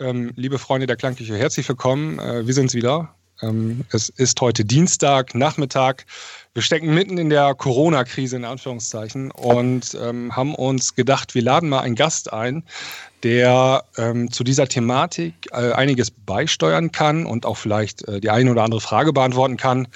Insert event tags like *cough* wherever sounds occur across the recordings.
ähm, liebe Freunde der Klangküche, herzlich willkommen. Äh, wir sind's wieder. Ähm, es ist heute Dienstag, Nachmittag. Wir stecken mitten in der Corona-Krise in Anführungszeichen und ähm, haben uns gedacht, wir laden mal einen Gast ein, der ähm, zu dieser Thematik äh, einiges beisteuern kann und auch vielleicht äh, die eine oder andere Frage beantworten kann.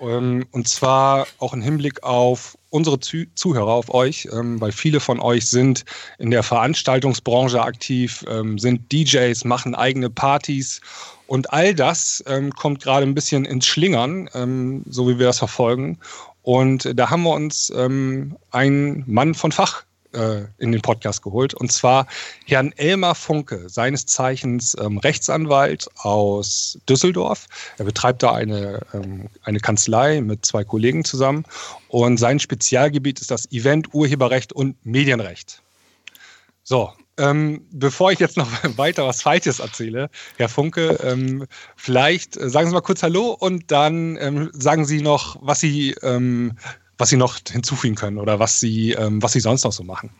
Ähm, und zwar auch im Hinblick auf unsere Zuhörer, auf euch, ähm, weil viele von euch sind in der Veranstaltungsbranche aktiv, ähm, sind DJs, machen eigene Partys und all das kommt gerade ein bisschen ins Schlingern, so wie wir das verfolgen. Und da haben wir uns einen Mann von Fach äh, in den Podcast geholt, und zwar Herrn Elmar Funke, seines Zeichens ähm, Rechtsanwalt aus Düsseldorf. Er betreibt da eine, ähm, eine Kanzlei mit zwei Kollegen zusammen und sein Spezialgebiet ist das Event, Urheberrecht und Medienrecht. So, ähm, bevor ich jetzt noch *laughs* weiter was Falsches erzähle, Herr Funke, ähm, vielleicht äh, sagen Sie mal kurz Hallo und dann ähm, sagen Sie noch, was Sie, ähm, was Sie noch hinzufügen können oder was Sie, ähm, was Sie sonst noch so machen.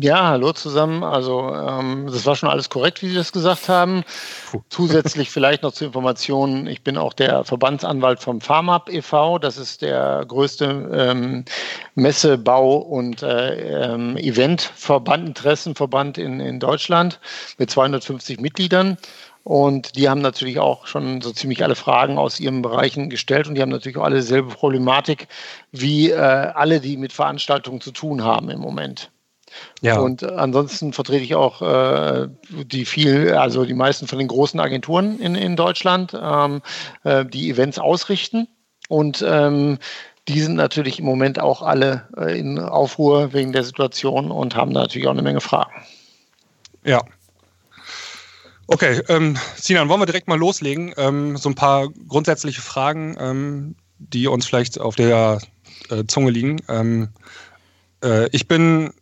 Ja, hallo zusammen. Also ähm, das war schon alles korrekt, wie Sie das gesagt haben. Puh. *laughs* Zusätzlich vielleicht noch zur Information, ich bin auch der Verbandsanwalt vom FarmUp e.V. Das ist der größte ähm, Messe-, Bau- und äh, ähm, Eventverband, Interessenverband in, in Deutschland mit 250 Mitgliedern. Und die haben natürlich auch schon so ziemlich alle Fragen aus ihren Bereichen gestellt und die haben natürlich auch alle dieselbe Problematik wie äh, alle, die mit Veranstaltungen zu tun haben im Moment. Ja. Und ansonsten vertrete ich auch äh, die viel, also die meisten von den großen Agenturen in, in Deutschland, ähm, äh, die Events ausrichten. Und ähm, die sind natürlich im Moment auch alle äh, in Aufruhr wegen der Situation und haben natürlich auch eine Menge Fragen. Ja. Okay, ähm, Sinan, wollen wir direkt mal loslegen? Ähm, so ein paar grundsätzliche Fragen, ähm, die uns vielleicht auf der äh, Zunge liegen. Ähm, äh, ich bin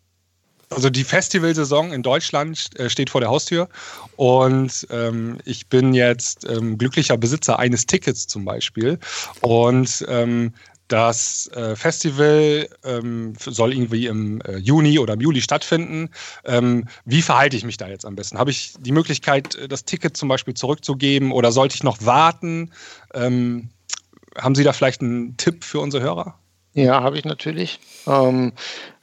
also die Festivalsaison in Deutschland äh, steht vor der Haustür und ähm, ich bin jetzt ähm, glücklicher Besitzer eines Tickets zum Beispiel und ähm, das äh, Festival ähm, soll irgendwie im äh, Juni oder im Juli stattfinden. Ähm, wie verhalte ich mich da jetzt am besten? Habe ich die Möglichkeit, äh, das Ticket zum Beispiel zurückzugeben oder sollte ich noch warten? Ähm, haben Sie da vielleicht einen Tipp für unsere Hörer? Ja, habe ich natürlich. Ähm,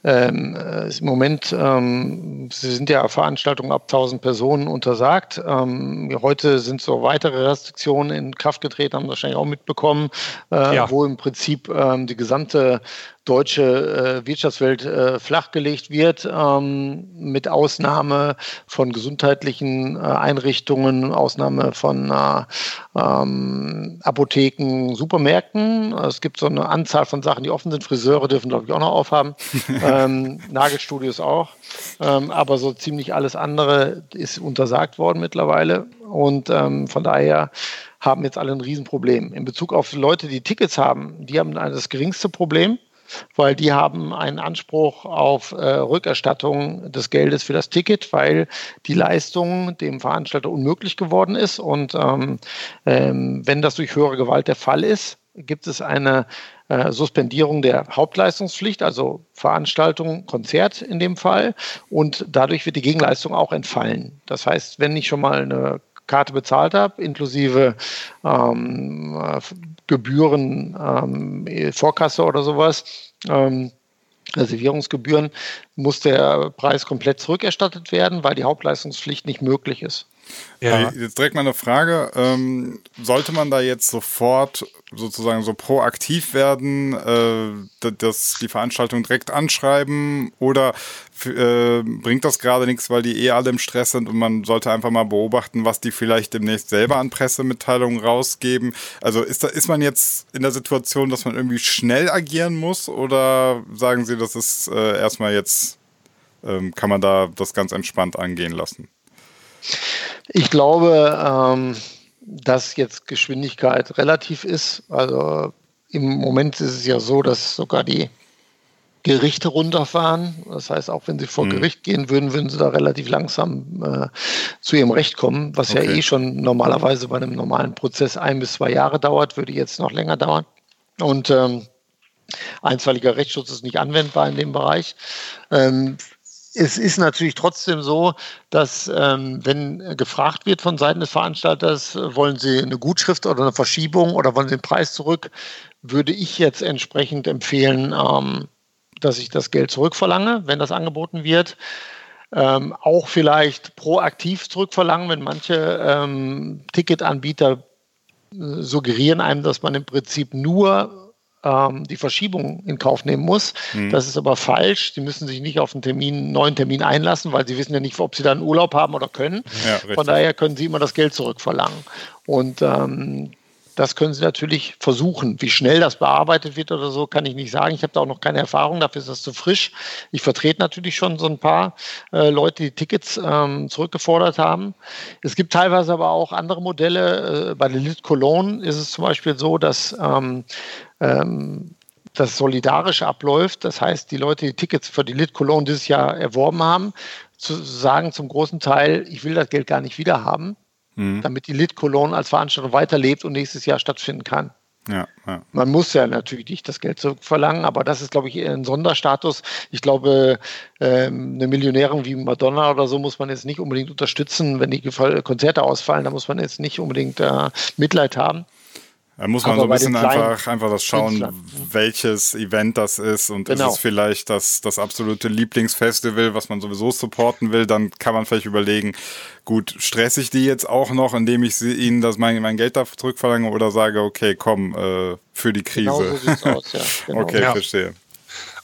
ähm, äh, Im Moment ähm, sind ja Veranstaltungen ab 1000 Personen untersagt. Ähm, heute sind so weitere Restriktionen in Kraft getreten, haben wahrscheinlich auch mitbekommen, äh, ja. wo im Prinzip ähm, die gesamte deutsche äh, Wirtschaftswelt äh, flachgelegt wird, ähm, mit Ausnahme von gesundheitlichen äh, Einrichtungen, Ausnahme von äh, ähm, Apotheken, Supermärkten. Es gibt so eine Anzahl von Sachen, die offen sind. Friseure dürfen, glaube ich, auch noch aufhaben. *laughs* ähm, Nagelstudios auch. Ähm, aber so ziemlich alles andere ist untersagt worden mittlerweile. Und ähm, von daher haben jetzt alle ein Riesenproblem. In Bezug auf Leute, die Tickets haben, die haben das geringste Problem weil die haben einen Anspruch auf äh, Rückerstattung des Geldes für das Ticket, weil die Leistung dem Veranstalter unmöglich geworden ist. Und ähm, ähm, wenn das durch höhere Gewalt der Fall ist, gibt es eine äh, Suspendierung der Hauptleistungspflicht, also Veranstaltung, Konzert in dem Fall. Und dadurch wird die Gegenleistung auch entfallen. Das heißt, wenn ich schon mal eine Karte bezahlt habe, inklusive ähm, Gebühren, ähm, Vorkasse oder sowas, ähm, Reservierungsgebühren, muss der Preis komplett zurückerstattet werden, weil die Hauptleistungspflicht nicht möglich ist. Ja. Jetzt direkt mal eine Frage. Ähm, sollte man da jetzt sofort sozusagen so proaktiv werden, äh, dass die Veranstaltung direkt anschreiben oder äh, bringt das gerade nichts, weil die eh alle im Stress sind und man sollte einfach mal beobachten, was die vielleicht demnächst selber an Pressemitteilungen rausgeben? Also ist, da, ist man jetzt in der Situation, dass man irgendwie schnell agieren muss oder sagen Sie, das ist äh, erstmal jetzt, ähm, kann man da das ganz entspannt angehen lassen? Ich glaube, ähm, dass jetzt Geschwindigkeit relativ ist. Also im Moment ist es ja so, dass sogar die Gerichte runterfahren. Das heißt, auch wenn sie vor mhm. Gericht gehen würden, würden sie da relativ langsam äh, zu ihrem Recht kommen, was okay. ja eh schon normalerweise bei einem normalen Prozess ein bis zwei Jahre dauert, würde jetzt noch länger dauern. Und ähm, einstweiliger Rechtsschutz ist nicht anwendbar in dem Bereich. Ähm, es ist natürlich trotzdem so, dass ähm, wenn gefragt wird von Seiten des Veranstalters, wollen Sie eine Gutschrift oder eine Verschiebung oder wollen Sie den Preis zurück, würde ich jetzt entsprechend empfehlen, ähm, dass ich das Geld zurückverlange, wenn das angeboten wird. Ähm, auch vielleicht proaktiv zurückverlangen, wenn manche ähm, Ticketanbieter äh, suggerieren einem, dass man im Prinzip nur ähm, die Verschiebung in Kauf nehmen muss. Mhm. Das ist aber falsch. Sie müssen sich nicht auf einen Termin, neuen Termin einlassen, weil sie wissen ja nicht, ob sie dann Urlaub haben oder können. Ja, Von daher können sie immer das Geld zurückverlangen. Und ähm, das können Sie natürlich versuchen. Wie schnell das bearbeitet wird oder so, kann ich nicht sagen. Ich habe da auch noch keine Erfahrung, dafür ist das zu frisch. Ich vertrete natürlich schon so ein paar äh, Leute, die Tickets ähm, zurückgefordert haben. Es gibt teilweise aber auch andere Modelle. Äh, bei der Lit Cologne ist es zum Beispiel so, dass ähm, ähm, das solidarisch abläuft. Das heißt, die Leute, die Tickets für die Lit Cologne dieses Jahr erworben haben, zu sagen zum großen Teil, ich will das Geld gar nicht wieder haben mhm. damit die Lit Cologne als Veranstaltung weiterlebt und nächstes Jahr stattfinden kann. Ja, ja. Man muss ja natürlich nicht das Geld zurückverlangen, aber das ist, glaube ich, ein Sonderstatus. Ich glaube, ähm, eine Millionärin wie Madonna oder so muss man jetzt nicht unbedingt unterstützen, wenn die Konzerte ausfallen. Da muss man jetzt nicht unbedingt äh, Mitleid haben. Da muss man Aber so ein bisschen einfach, einfach das schauen, welches Event das ist und genau. ist es vielleicht das, das absolute Lieblingsfestival, was man sowieso supporten will, dann kann man vielleicht überlegen, gut, stress ich die jetzt auch noch, indem ich sie, ihnen das mein, mein Geld da zurückverlange oder sage, okay, komm, äh, für die Krise. Genau so sieht's aus, ja. *laughs* Genau. Okay, ja. verstehe.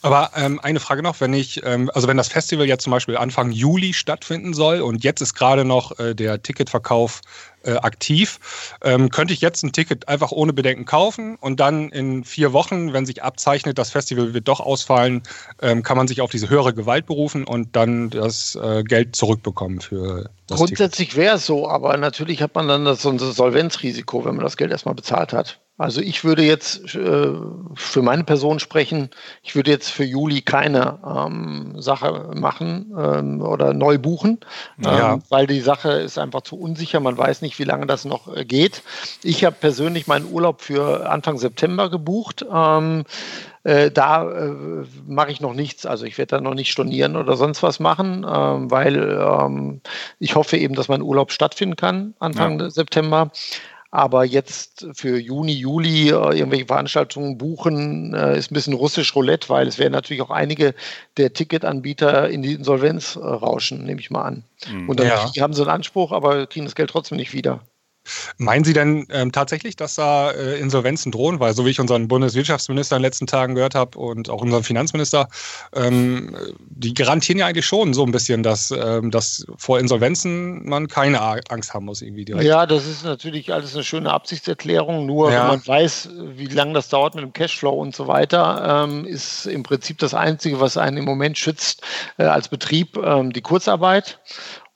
Aber ähm, eine Frage noch, wenn ich, ähm, also wenn das Festival jetzt zum Beispiel Anfang Juli stattfinden soll und jetzt ist gerade noch äh, der Ticketverkauf äh, aktiv, ähm, könnte ich jetzt ein Ticket einfach ohne Bedenken kaufen und dann in vier Wochen, wenn sich abzeichnet, das Festival wird doch ausfallen, ähm, kann man sich auf diese höhere Gewalt berufen und dann das äh, Geld zurückbekommen für das Grundsätzlich wäre es so, aber natürlich hat man dann das, so ein Solvenzrisiko, wenn man das Geld erstmal bezahlt hat. Also ich würde jetzt äh, für meine Person sprechen, ich würde jetzt für Juli keine ähm, Sache machen ähm, oder neu buchen, ähm, ja. weil die Sache ist einfach zu unsicher. Man weiß nicht, wie lange das noch äh, geht. Ich habe persönlich meinen Urlaub für Anfang September gebucht. Ähm, äh, da äh, mache ich noch nichts. Also ich werde da noch nicht stornieren oder sonst was machen, ähm, weil ähm, ich hoffe eben, dass mein Urlaub stattfinden kann Anfang ja. September. Aber jetzt für Juni, Juli äh, irgendwelche Veranstaltungen buchen, äh, ist ein bisschen russisch Roulette, weil es werden natürlich auch einige der Ticketanbieter in die Insolvenz äh, rauschen, nehme ich mal an. Mhm. Und dann ja. haben sie einen Anspruch, aber kriegen das Geld trotzdem nicht wieder. Meinen Sie denn ähm, tatsächlich, dass da äh, Insolvenzen drohen? Weil so wie ich unseren Bundeswirtschaftsminister in den letzten Tagen gehört habe und auch unseren Finanzminister, ähm, die garantieren ja eigentlich schon so ein bisschen, dass, ähm, dass vor Insolvenzen man keine Angst haben muss irgendwie direkt. Ja, das ist natürlich alles eine schöne Absichtserklärung. Nur ja. wenn man weiß, wie lange das dauert mit dem Cashflow und so weiter, ähm, ist im Prinzip das Einzige, was einen im Moment schützt äh, als Betrieb, ähm, die Kurzarbeit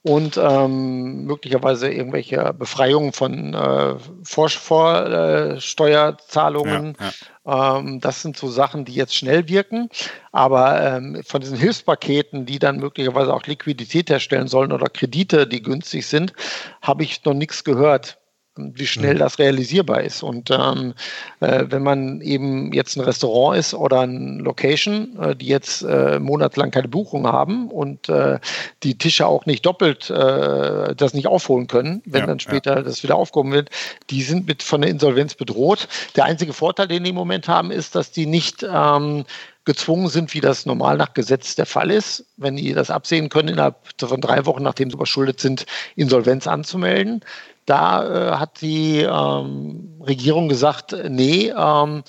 und ähm, möglicherweise irgendwelche Befreiungen von äh, Vorsteuerzahlungen. Ja, ja. ähm, das sind so Sachen, die jetzt schnell wirken. Aber ähm, von diesen Hilfspaketen, die dann möglicherweise auch Liquidität herstellen sollen oder Kredite, die günstig sind, habe ich noch nichts gehört wie schnell mhm. das realisierbar ist. Und ähm, äh, wenn man eben jetzt ein Restaurant ist oder ein Location, äh, die jetzt äh, monatelang keine Buchung haben und äh, die Tische auch nicht doppelt äh, das nicht aufholen können, wenn ja, dann später ja. das wieder aufgehoben wird, die sind mit von der Insolvenz bedroht. Der einzige Vorteil, den die im Moment haben, ist, dass die nicht ähm, gezwungen sind, wie das normal nach Gesetz der Fall ist, wenn die das absehen können, innerhalb von drei Wochen, nachdem sie überschuldet sind, Insolvenz anzumelden. Da äh, hat die ähm, Regierung gesagt, nee, ähm,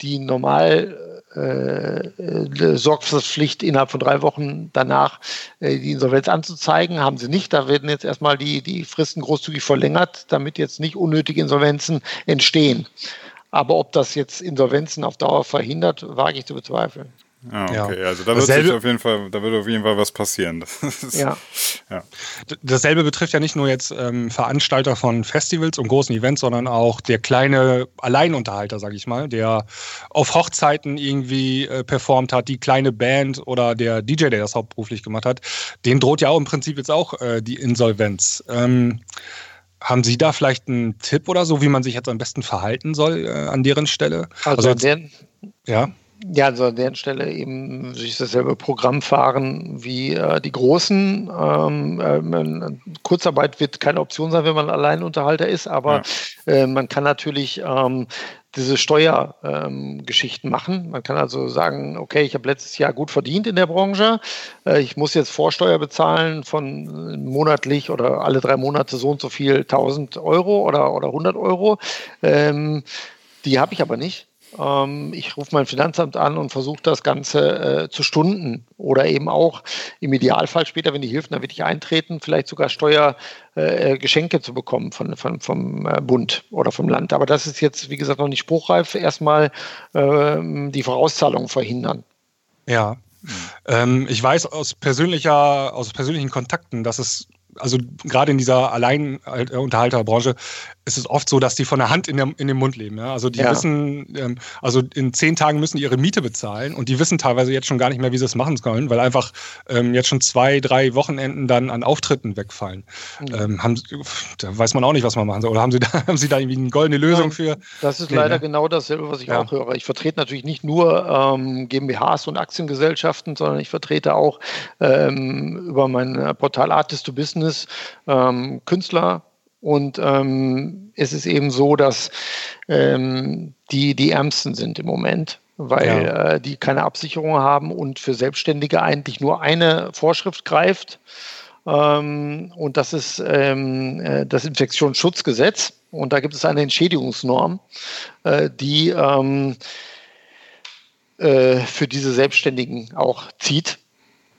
die normal äh, äh, Sorgfaltspflicht innerhalb von drei Wochen danach äh, die Insolvenz anzuzeigen, haben sie nicht. Da werden jetzt erstmal die, die Fristen großzügig verlängert, damit jetzt nicht unnötige Insolvenzen entstehen. Aber ob das jetzt Insolvenzen auf Dauer verhindert, wage ich zu bezweifeln. Ah, okay. Ja. Also da wird sich auf jeden Fall, da wird auf jeden Fall was passieren. *laughs* Ist, ja. ja. Dasselbe betrifft ja nicht nur jetzt ähm, Veranstalter von Festivals und großen Events, sondern auch der kleine Alleinunterhalter, sag ich mal, der auf Hochzeiten irgendwie äh, performt hat, die kleine Band oder der DJ, der das hauptberuflich gemacht hat, den droht ja auch im Prinzip jetzt auch äh, die Insolvenz. Ähm, haben Sie da vielleicht einen Tipp oder so, wie man sich jetzt am besten verhalten soll äh, an deren Stelle? Also, also ja Ja, also an der Stelle eben sich dasselbe Programm fahren wie äh, die Großen. Ähm, äh, Kurzarbeit wird keine Option sein, wenn man Alleinunterhalter ist, aber ja. äh, man kann natürlich ähm, diese Steuergeschichten ähm, machen. Man kann also sagen, okay, ich habe letztes Jahr gut verdient in der Branche, äh, ich muss jetzt Vorsteuer bezahlen von monatlich oder alle drei Monate so und so viel 1000 Euro oder, oder 100 Euro. Ähm, die habe ich aber nicht. Ähm, ich rufe mein Finanzamt an und versuche das Ganze äh, zu stunden oder eben auch im Idealfall später, wenn die hilft, dann wirklich eintreten, vielleicht sogar Steuergeschenke äh, zu bekommen von, von, vom äh, Bund oder vom Land. Aber das ist jetzt, wie gesagt, noch nicht spruchreif. Erstmal ähm, die Vorauszahlungen verhindern. Ja. Ähm, ich weiß aus persönlicher, aus persönlichen Kontakten, dass es also gerade in dieser Alleinunterhalterbranche ist es oft so, dass die von der Hand in, der, in dem Mund leben. Ja? Also die ja. wissen, ähm, also in zehn Tagen müssen die ihre Miete bezahlen und die wissen teilweise jetzt schon gar nicht mehr, wie sie es machen sollen, weil einfach ähm, jetzt schon zwei, drei Wochenenden dann an Auftritten wegfallen. Mhm. Ähm, haben, da weiß man auch nicht, was man machen soll. Oder haben sie da, *laughs* haben sie da irgendwie eine goldene Lösung für? Das ist nee, leider ne? genau dasselbe, was ich ja. auch höre. Ich vertrete natürlich nicht nur ähm, GmbHs und Aktiengesellschaften, sondern ich vertrete auch ähm, über mein Portal Artist to Business ähm, Künstler, und ähm, es ist eben so, dass ähm, die die Ärmsten sind im Moment, weil ja. äh, die keine Absicherung haben und für Selbstständige eigentlich nur eine Vorschrift greift. Ähm, und das ist ähm, äh, das Infektionsschutzgesetz. Und da gibt es eine Entschädigungsnorm, äh, die ähm, äh, für diese Selbstständigen auch zieht.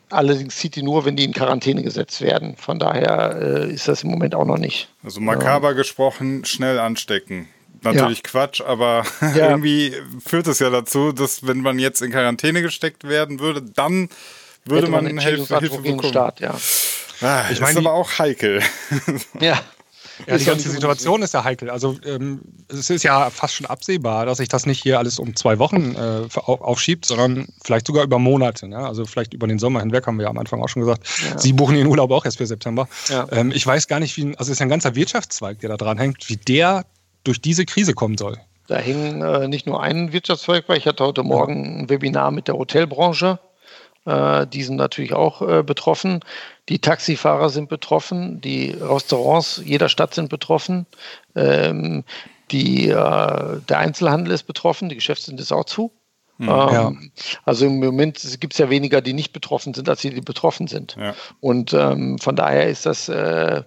Allerdings zieht die nur, wenn die in Quarantäne gesetzt werden. Von daher äh, ist das im Moment auch noch nicht. Also makaber ja. gesprochen, schnell anstecken. Natürlich ja. Quatsch, aber *laughs* ja. irgendwie führt es ja dazu, dass wenn man jetzt in Quarantäne gesteckt werden würde, dann würde man, man Hilfe, Hilfe bekommen. Start, ja. Ah, ich meine, aber auch heikel. Ja. *laughs* Ja, die ganze Situation ist ja heikel. Also ähm, es ist ja fast schon absehbar, dass sich das nicht hier alles um zwei Wochen äh, aufschiebt, sondern vielleicht sogar über Monate. Ne? Also vielleicht über den Sommer hinweg, haben wir ja am Anfang auch schon gesagt. Ja. Sie buchen den Urlaub auch erst für September. Ja. Ähm, ich weiß gar nicht, wie, also es ist ein ganzer Wirtschaftszweig, der da dran hängt, wie der durch diese Krise kommen soll. Da hing äh, nicht nur ein Wirtschaftszweig bei. Ich hatte heute Morgen ein Webinar mit der Hotelbranche. Äh, die sind natürlich auch äh, betroffen. Die Taxifahrer sind betroffen, die Restaurants jeder Stadt sind betroffen, ähm, die, äh, der Einzelhandel ist betroffen, die Geschäfte sind jetzt auch zu. Mhm, ähm, ja. Also im Moment gibt es ja weniger, die nicht betroffen sind, als die, die betroffen sind. Ja. Und ähm, von daher ist das äh,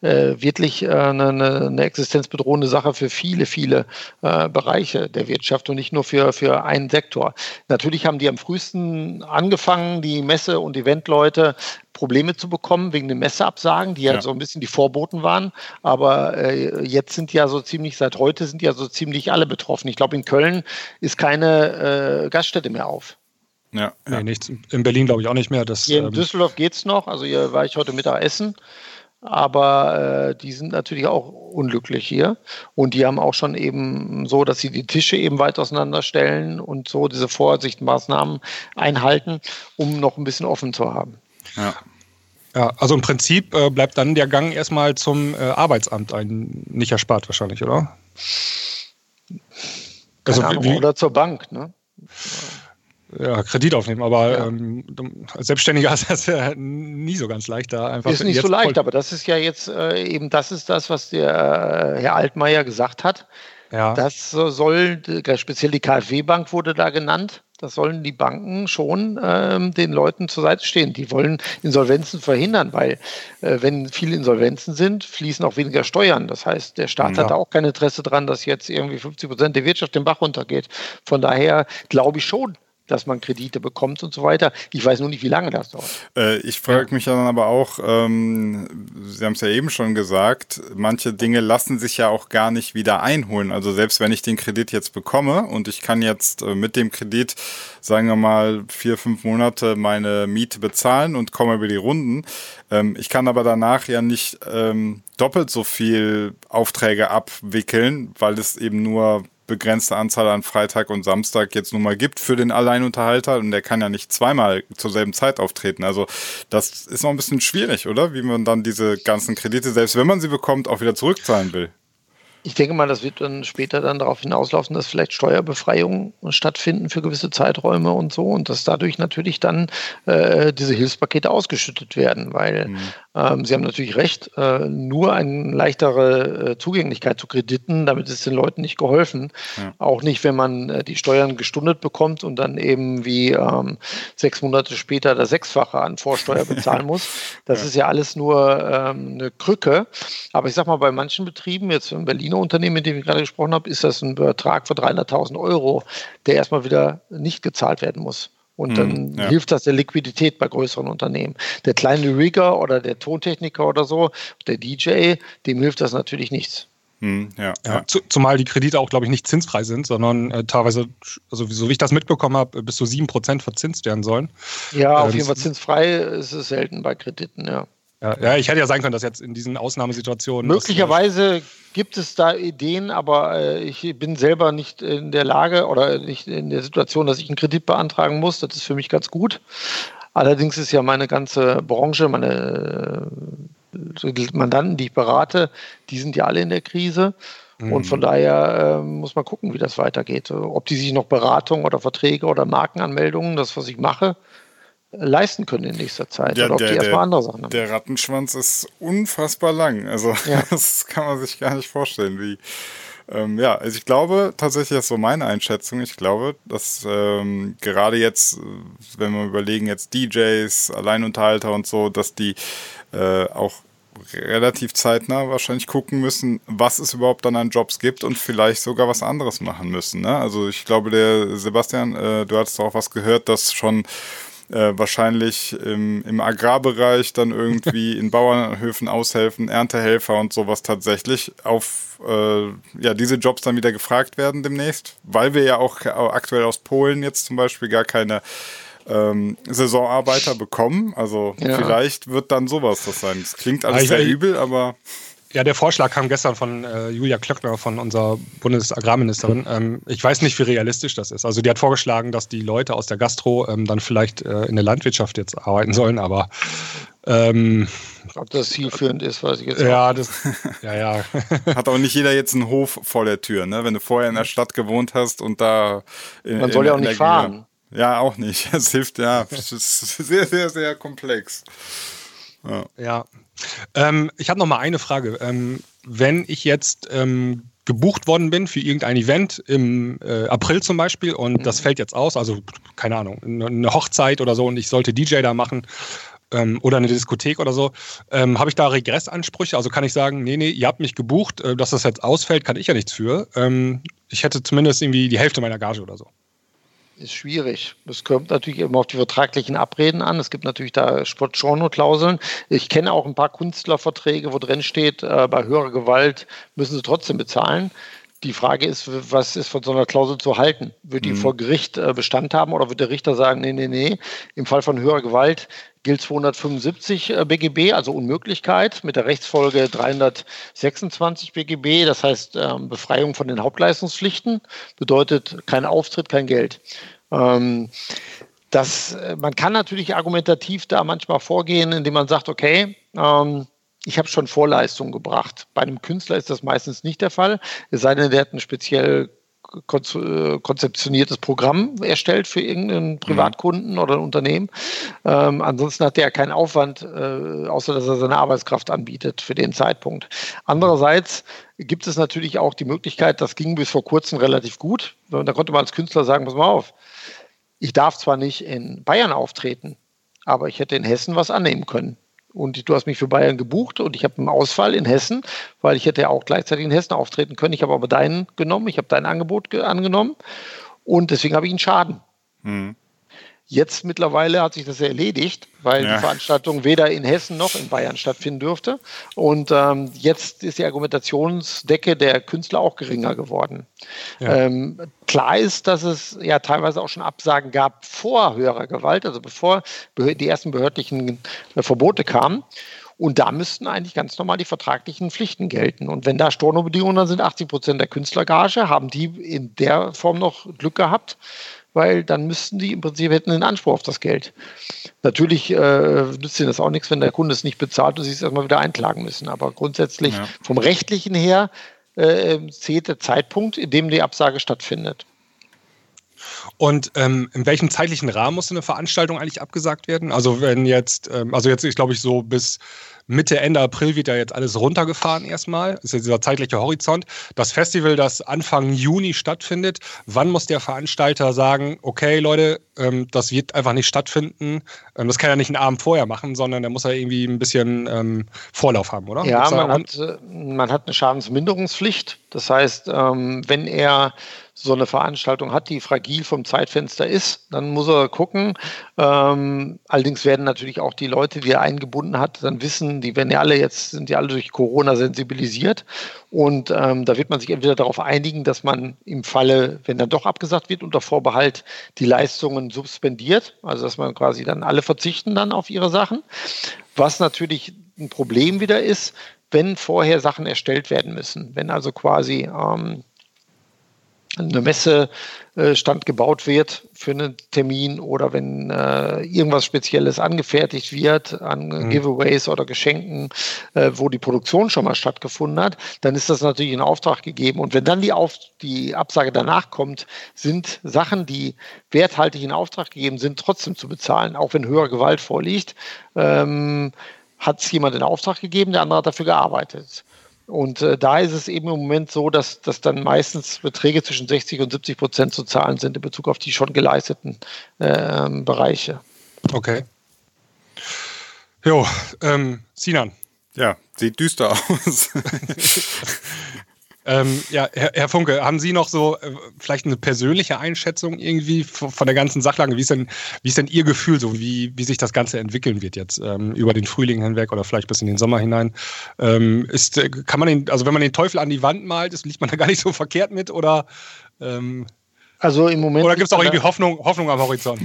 äh, wirklich äh, eine, eine, existenzbedrohende Sache für viele, viele äh, Bereiche der Wirtschaft und nicht nur für, für einen Sektor. Natürlich haben die am frühesten angefangen, die Messe- und Eventleute Probleme zu bekommen wegen den Messeabsagen, die ja, ja so ein bisschen die Vorboten waren. Aber äh, jetzt sind ja so ziemlich, seit heute sind ja so ziemlich alle betroffen. Ich glaube, in Köln ist keine äh, Gaststätte mehr auf. Ja, ja. Nee, nichts. In Berlin glaube ich auch nicht mehr. Das, hier in ähm, Düsseldorf geht es noch. Also hier war ich heute Mittag essen aber äh, die sind natürlich auch unglücklich hier und die haben auch schon eben so, dass sie die Tische eben weit auseinanderstellen und so diese Vorsichtsmaßnahmen einhalten, um noch ein bisschen offen zu haben. Ja. Ja, also im Prinzip äh, bleibt dann der Gang erstmal zum äh, Arbeitsamt ein, nicht erspart wahrscheinlich, oder? Also, Ahnung, wie, oder zur Bank, ne? Ja, Kredit aufnehmen, aber ja. ähm, als Selbstständiger *laughs* ist das ja nie so ganz leicht da einfach. Ist nicht so leicht, aber das ist ja jetzt äh, eben, das ist das, was der äh, Herr Altmaier gesagt hat. Ja. Das soll, speziell die KfW-Bank wurde da genannt, das sollen die Banken schon ähm, den Leuten zur Seite stehen. Die wollen Insolvenzen verhindern, weil äh, wenn viele Insolvenzen sind, fließen auch weniger Steuern. Das heißt, der Staat ja. hat auch kein Interesse daran, dass jetzt irgendwie 50 Prozent der Wirtschaft den Bach runtergeht. Von daher glaube ich schon, dass man Kredite bekommt und so weiter. Ich weiß nur nicht, wie lange das dauert. Äh, ich frage mich dann aber auch, ähm, Sie haben es ja eben schon gesagt, manche Dinge lassen sich ja auch gar nicht wieder einholen. Also selbst wenn ich den Kredit jetzt bekomme und ich kann jetzt äh, mit dem Kredit, sagen wir mal, vier, fünf Monate meine Miete bezahlen und komme über die Runden. Ähm, ich kann aber danach ja nicht ähm, doppelt so viel Aufträge abwickeln, weil es eben nur begrenzte Anzahl an Freitag und Samstag jetzt nun mal gibt für den Alleinunterhalter und der kann ja nicht zweimal zur selben Zeit auftreten. Also das ist noch ein bisschen schwierig, oder? Wie man dann diese ganzen Kredite, selbst wenn man sie bekommt, auch wieder zurückzahlen will. Ich denke mal, das wird dann später dann darauf hinauslaufen, dass vielleicht Steuerbefreiungen stattfinden für gewisse Zeiträume und so und dass dadurch natürlich dann äh, diese Hilfspakete ausgeschüttet werden, weil mhm. Ähm, Sie haben natürlich recht, äh, nur eine leichtere äh, Zugänglichkeit zu Krediten, damit ist den Leuten nicht geholfen. Ja. Auch nicht, wenn man äh, die Steuern gestundet bekommt und dann eben wie ähm, sechs Monate später das Sechsfache an Vorsteuer *laughs* bezahlen muss. Das ja. ist ja alles nur ähm, eine Krücke. Aber ich sag mal, bei manchen Betrieben, jetzt in Berliner Unternehmen, mit dem ich gerade gesprochen habe, ist das ein Betrag von 300.000 Euro, der erstmal wieder nicht gezahlt werden muss. Und dann mm, ja. hilft das der Liquidität bei größeren Unternehmen. Der kleine Rigger oder der Tontechniker oder so, der DJ, dem hilft das natürlich nichts. Hm, ja, ja. Zumal die Kredite auch, glaube ich, nicht zinsfrei sind, sondern äh, teilweise, also so wie ich das mitbekommen habe, bis zu 7% verzinst werden sollen. Ja, auf ähm, jeden Fall zinsfrei ist es selten bei Krediten, ja. Ja, ja, ich hätte ja sagen können, dass jetzt in diesen Ausnahmesituationen. Möglicherweise gibt es da Ideen, aber äh, ich bin selber nicht in der Lage oder nicht in der Situation, dass ich einen Kredit beantragen muss. Das ist für mich ganz gut. Allerdings ist ja meine ganze Branche, meine äh, Mandanten, die ich berate, die sind ja alle in der Krise. Und von mhm. daher äh, muss man gucken, wie das weitergeht. Ob die sich noch Beratung oder Verträge oder Markenanmeldungen, das, was ich mache, leisten können in nächster Zeit. Ja, oder ob der, die erstmal andere Sachen haben. Der Rattenschwanz ist unfassbar lang. Also ja. *laughs* das kann man sich gar nicht vorstellen, wie. Ähm, ja, also ich glaube tatsächlich, das ist so meine Einschätzung. Ich glaube, dass ähm, gerade jetzt, wenn wir überlegen, jetzt DJs, Alleinunterhalter und so, dass die äh, auch relativ zeitnah wahrscheinlich gucken müssen, was es überhaupt dann an Jobs gibt und vielleicht sogar was anderes machen müssen. Ne? Also ich glaube, der Sebastian, äh, du hattest auch was gehört, dass schon äh, wahrscheinlich im, im Agrarbereich dann irgendwie *laughs* in Bauernhöfen aushelfen, Erntehelfer und sowas tatsächlich auf äh, ja, diese Jobs dann wieder gefragt werden demnächst, weil wir ja auch aktuell aus Polen jetzt zum Beispiel gar keine ähm, Saisonarbeiter bekommen. Also ja. vielleicht wird dann sowas das sein. Es klingt alles sehr übel, aber ja, der Vorschlag kam gestern von äh, Julia Klöckner, von unserer Bundesagrarministerin. Ähm, ich weiß nicht, wie realistisch das ist. Also die hat vorgeschlagen, dass die Leute aus der Gastro ähm, dann vielleicht äh, in der Landwirtschaft jetzt arbeiten sollen, aber ähm, ob das zielführend ist, weiß ich jetzt ja, das, ja, ja. *laughs* *laughs* Hat auch nicht jeder jetzt einen Hof vor der Tür, ne? Wenn du vorher in der Stadt gewohnt hast und da. In, Man soll ja auch nicht fahren. Ja, auch nicht. *laughs* Es hilft, ja. Es ist sehr, sehr, sehr komplex. Ja. ja. Ähm, ich habe noch mal eine Frage. Ähm, wenn ich jetzt ähm, gebucht worden bin für irgendein Event im äh, April zum Beispiel und mhm. das fällt jetzt aus, also keine Ahnung, eine Hochzeit oder so und ich sollte DJ da machen ähm, oder eine Diskothek oder so, ähm, habe ich da Regressansprüche? Also kann ich sagen, nee, nee, ihr habt mich gebucht, äh, dass das jetzt ausfällt, kann ich ja nichts für. Ähm, ich hätte zumindest irgendwie die Hälfte meiner Gage oder so ist schwierig. Das kommt natürlich immer auf die vertraglichen Abreden an. Es gibt natürlich da Sportjourno-Klauseln. Ich kenne auch ein paar Künstlerverträge, wo drin steht, äh, bei höherer Gewalt müssen sie trotzdem bezahlen. Die Frage ist, was ist von so einer Klausel zu halten? Wird die mhm. vor Gericht äh, Bestand haben oder wird der Richter sagen, nee, nee, nee, im Fall von höherer Gewalt gilt 275 äh, BGB, also Unmöglichkeit, mit der Rechtsfolge 326 BGB, das heißt ähm, Befreiung von den Hauptleistungspflichten, bedeutet kein Auftritt, kein Geld. Ähm, das, äh, man kann natürlich argumentativ da manchmal vorgehen, indem man sagt, okay, ähm, ich habe schon Vorleistungen gebracht. Bei einem Künstler ist das meistens nicht der Fall, es sei denn, der hat einen speziell konzeptioniertes Programm erstellt für irgendeinen mhm. Privatkunden mhm. oder ein Unternehmen. Ähm, ansonsten hat der keinen Aufwand, äh, außer dass er seine Arbeitskraft anbietet für den Zeitpunkt. Andererseits gibt es natürlich auch die Möglichkeit, das ging bis vor kurzem relativ gut. Da konnte man als Künstler sagen, pass mal auf, ich darf zwar nicht in Bayern auftreten, aber ich hätte in Hessen was annehmen können und du hast mich für Bayern gebucht und ich habe einen Ausfall in Hessen, weil ich hätte ja auch gleichzeitig in Hessen auftreten können. Ich habe aber deinen genommen, ich habe dein Angebot angenommen und deswegen habe ich einen Schaden. Mhm. Jetzt mittlerweile hat sich das erledigt, weil ja. die Veranstaltung weder in Hessen noch in Bayern stattfinden dürfte. Und ähm, jetzt ist die Argumentationsdecke der Künstler auch geringer geworden. Ja. Ähm, klar ist, dass es ja teilweise auch schon Absagen gab vor höherer Gewalt, also bevor die ersten behördlichen äh, Verbote kamen. Und da müssten eigentlich ganz normal die vertraglichen Pflichten gelten. Und wenn da Stornobedingungen sind, 80 Prozent der Künstlergage, haben die in der Form noch Glück gehabt weil dann müssten die im Prinzip hätten den Anspruch auf das Geld. Natürlich äh, nützt ihnen das auch nichts, wenn der Kunde es nicht bezahlt und sie es erstmal wieder einklagen müssen. Aber grundsätzlich ja. vom rechtlichen her äh, zählt der Zeitpunkt, in dem die Absage stattfindet. Und ähm, in welchem zeitlichen Rahmen muss eine Veranstaltung eigentlich abgesagt werden? Also wenn jetzt, ähm, also jetzt ist glaube ich so bis Mitte, Ende April wird ja jetzt alles runtergefahren erstmal. Das ist ja dieser zeitliche Horizont. Das Festival, das Anfang Juni stattfindet, wann muss der Veranstalter sagen, okay, Leute, ähm, das wird einfach nicht stattfinden. Ähm, das kann er nicht einen Abend vorher machen, sondern da muss er irgendwie ein bisschen ähm, Vorlauf haben, oder? Ja, man hat, äh, man hat eine Schadensminderungspflicht. Das heißt, wenn er so eine Veranstaltung hat, die fragil vom Zeitfenster ist, dann muss er gucken. Ähm, allerdings werden natürlich auch die Leute, die er eingebunden hat, dann wissen, die werden ja alle jetzt, sind ja alle durch Corona sensibilisiert. Und ähm, da wird man sich entweder darauf einigen, dass man im Falle, wenn dann doch abgesagt wird, unter Vorbehalt die Leistungen suspendiert, also dass man quasi dann alle verzichten dann auf ihre Sachen. Was natürlich ein Problem wieder ist, wenn vorher Sachen erstellt werden müssen. Wenn also quasi ähm, eine Messestand gebaut wird für einen Termin oder wenn äh, irgendwas Spezielles angefertigt wird an mhm. Giveaways oder Geschenken, äh, wo die Produktion schon mal stattgefunden hat, dann ist das natürlich in Auftrag gegeben. Und wenn dann die, Auf die Absage danach kommt, sind Sachen, die werthaltig in Auftrag gegeben sind, trotzdem zu bezahlen, auch wenn höhere Gewalt vorliegt. Ähm, hat es jemand in Auftrag gegeben, der andere hat dafür gearbeitet. Und äh, da ist es eben im Moment so, dass, dass dann meistens Beträge zwischen 60 und 70 Prozent zu zahlen sind in Bezug auf die schon geleisteten äh, Bereiche. Okay. Jo, ähm, Sinan. Ja, sieht düster aus. *laughs* *laughs* Ähm, ja, Herr, Herr, Funke, haben Sie noch so äh, vielleicht eine persönliche Einschätzung irgendwie von der ganzen Sachlage? Wie ist denn, wie ist denn Ihr Gefühl, so wie, wie sich das Ganze entwickeln wird jetzt ähm, über den Frühling hinweg oder vielleicht bis in den Sommer hinein? Ähm, ist, äh, kann man den, also wenn man den Teufel an die Wand malt, ist, liegt man da gar nicht so verkehrt mit oder? Ähm, also im Moment. Oder gibt es auch irgendwie Hoffnung, Hoffnung am Horizont?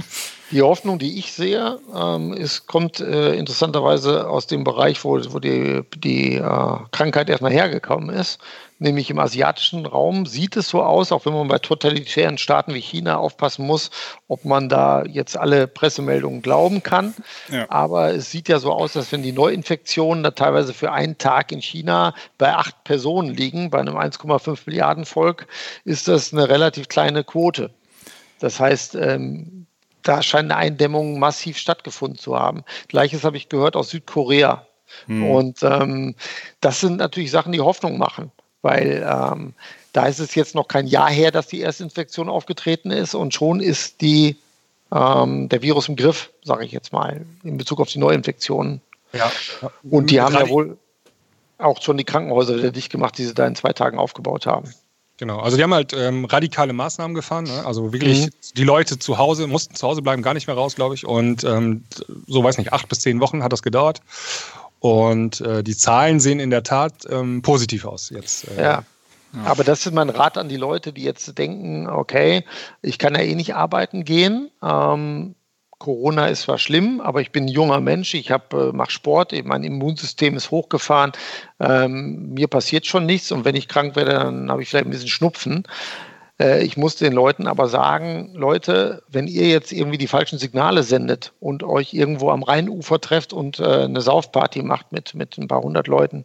Die Hoffnung, die ich sehe, ähm, ist, kommt äh, interessanterweise aus dem Bereich, wo, wo die, die äh, Krankheit erstmal hergekommen ist nämlich im asiatischen Raum sieht es so aus, auch wenn man bei totalitären Staaten wie China aufpassen muss, ob man da jetzt alle Pressemeldungen glauben kann. Ja. Aber es sieht ja so aus, dass wenn die Neuinfektionen da teilweise für einen Tag in China bei acht Personen liegen, bei einem 1,5 Milliarden Volk, ist das eine relativ kleine Quote. Das heißt, ähm, da scheint eine Eindämmung massiv stattgefunden zu haben. Gleiches habe ich gehört aus Südkorea. Hm. Und ähm, das sind natürlich Sachen, die Hoffnung machen weil ähm, da ist es jetzt noch kein Jahr her, dass die Erstinfektion aufgetreten ist und schon ist die, ähm, der Virus im Griff, sage ich jetzt mal, in Bezug auf die Neuinfektionen. Ja. Und die haben ja wohl auch schon die Krankenhäuser wieder dicht gemacht, die sie da in zwei Tagen aufgebaut haben. Genau, also die haben halt ähm, radikale Maßnahmen gefahren. Ne? Also wirklich, mhm. die Leute zu Hause mussten zu Hause bleiben, gar nicht mehr raus, glaube ich. Und ähm, so weiß nicht, acht bis zehn Wochen hat das gedauert. Und äh, die Zahlen sehen in der Tat ähm, positiv aus jetzt. Äh, ja. Aber das ist mein Rat an die Leute, die jetzt denken, okay, ich kann ja eh nicht arbeiten gehen. Ähm, Corona ist zwar schlimm, aber ich bin ein junger Mensch, ich äh, mache Sport, mein Immunsystem ist hochgefahren, ähm, mir passiert schon nichts und wenn ich krank werde, dann habe ich vielleicht ein bisschen Schnupfen. Äh, ich muss den Leuten aber sagen, Leute, wenn ihr jetzt irgendwie die falschen Signale sendet und euch irgendwo am Rheinufer trefft und äh, eine Saufparty macht mit, mit ein paar hundert Leuten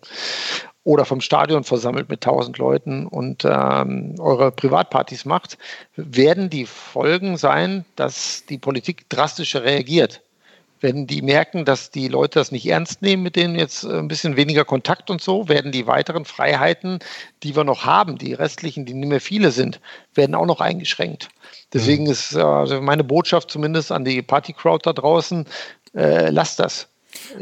oder vom Stadion versammelt mit tausend Leuten und ähm, eure Privatpartys macht, werden die Folgen sein, dass die Politik drastischer reagiert wenn die merken, dass die Leute das nicht ernst nehmen, mit denen jetzt äh, ein bisschen weniger Kontakt und so, werden die weiteren Freiheiten, die wir noch haben, die restlichen, die nicht mehr viele sind, werden auch noch eingeschränkt. Deswegen mhm. ist also meine Botschaft zumindest an die Party-Crowd da draußen, äh, lasst das.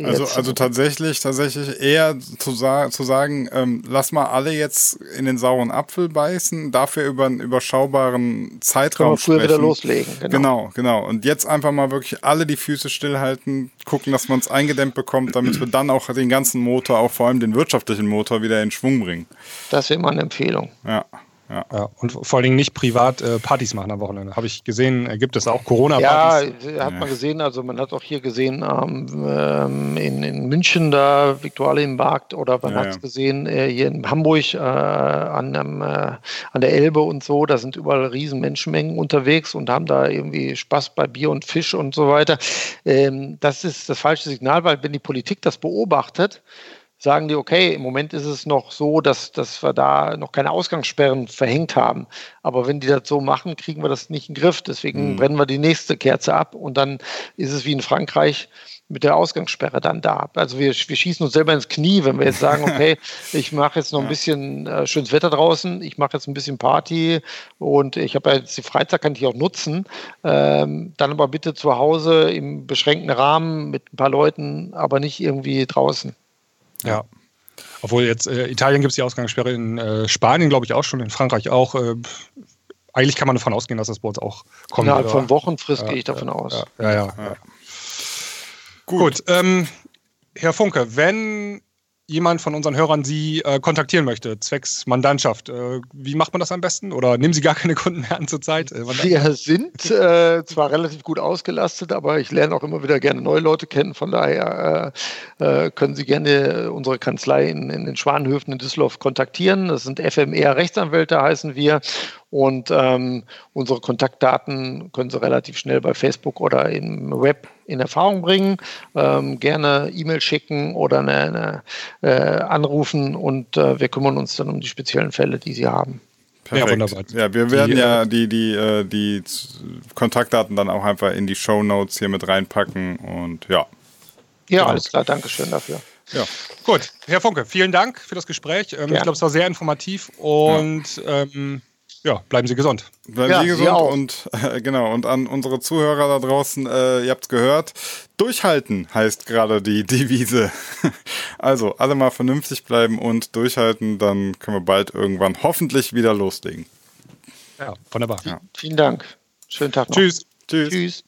Also, also tatsächlich, tatsächlich eher zu, sa zu sagen, ähm, lass mal alle jetzt in den sauren Apfel beißen, dafür über einen überschaubaren Zeitraum früher wieder loslegen. Genau. genau, genau. Und jetzt einfach mal wirklich alle die Füße stillhalten, gucken, dass man es eingedämmt bekommt, damit wir dann auch den ganzen Motor, auch vor allem den wirtschaftlichen Motor, wieder in Schwung bringen. Das wäre eine Empfehlung. Ja. Ja. ja. und vor allen Dingen nicht privat äh, Partys machen am Wochenende. Habe ich gesehen, äh, gibt es auch Corona-Partys? Ja, hat man gesehen. Also man hat auch hier gesehen ähm, ähm, in, in München da Viktualienmarkt oder man ja, hat es gesehen äh, hier in Hamburg äh, an, ähm, an der Elbe und so. Da sind überall riesen Menschenmengen unterwegs und haben da irgendwie Spaß bei Bier und Fisch und so weiter. Ähm, das ist das falsche Signal, weil wenn die Politik das beobachtet, sagen die, okay, im Moment ist es noch so, dass, dass wir da noch keine Ausgangssperren verhängt haben. Aber wenn die das so machen, kriegen wir das nicht in den Griff. Deswegen mhm. brennen wir die nächste Kerze ab und dann ist es wie in Frankreich mit der Ausgangssperre dann da. Also wir, wir schießen uns selber ins Knie, wenn wir jetzt sagen, *laughs* okay, ich mache jetzt noch ein bisschen äh, schönes Wetter draußen, ich mache jetzt ein bisschen Party und ich habe ja jetzt die Freizeit, kann ich auch nutzen. Ähm, dann aber bitte zu Hause im beschränkten Rahmen mit ein paar Leuten, aber nicht irgendwie draußen. Ja. Obwohl jetzt äh, Italien gibt es die Ausgangssperre, in äh, Spanien glaube ich auch schon, in Frankreich auch. Äh, eigentlich kann man davon ausgehen, dass das bei uns auch kommt. Innerhalb von Wochenfrist ja, gehe ich davon aus. Ja, ja. ja. Gut, Gut ähm, Herr Funke, wenn jemand von unseren Hörern Sie äh, kontaktieren möchte, zwecks Mandantschaft, äh, wie macht man das am besten? Oder nehmen Sie gar keine Kunden mehr an zurzeit? Äh, Wir sind äh, zwar relativ gut ausgelastet, aber ich lerne auch immer wieder gerne neue Leute kennen. Von daher äh, äh, können Sie gerne unsere Kanzlei in, in den Schwanhöfen in Düsseldorf kontaktieren. Das sind FMR Rechtsanwälte, heißen wir. Und ähm, unsere Kontaktdaten können Sie relativ schnell bei Facebook oder im Web in Erfahrung bringen. Ähm, gerne E-Mail schicken oder eine, eine, äh, anrufen und äh, wir kümmern uns dann um die speziellen Fälle, die Sie haben. Perfekt. Ja, wunderbar. Ja, wir werden die, ja äh, die, die, äh, die Kontaktdaten dann auch einfach in die Show Notes hier mit reinpacken und ja. Ja, genau. alles klar. Dankeschön dafür. Ja. Gut, Herr Funke, vielen Dank für das Gespräch. Ähm, ich glaube, es war sehr informativ und ja. ähm, ja, bleiben Sie gesund. Bleiben ja, Sie gesund Sie und äh, genau und an unsere Zuhörer da draußen, äh, ihr es gehört, durchhalten heißt gerade die *laughs* Devise. also alle mal vernünftig bleiben und durchhalten, dann können wir bald irgendwann hoffentlich wieder loslegen. Ja, wunderbar. Ja. Vielen Dank. Schönen Tag noch. Tschüss. Tschüss. Tschüss.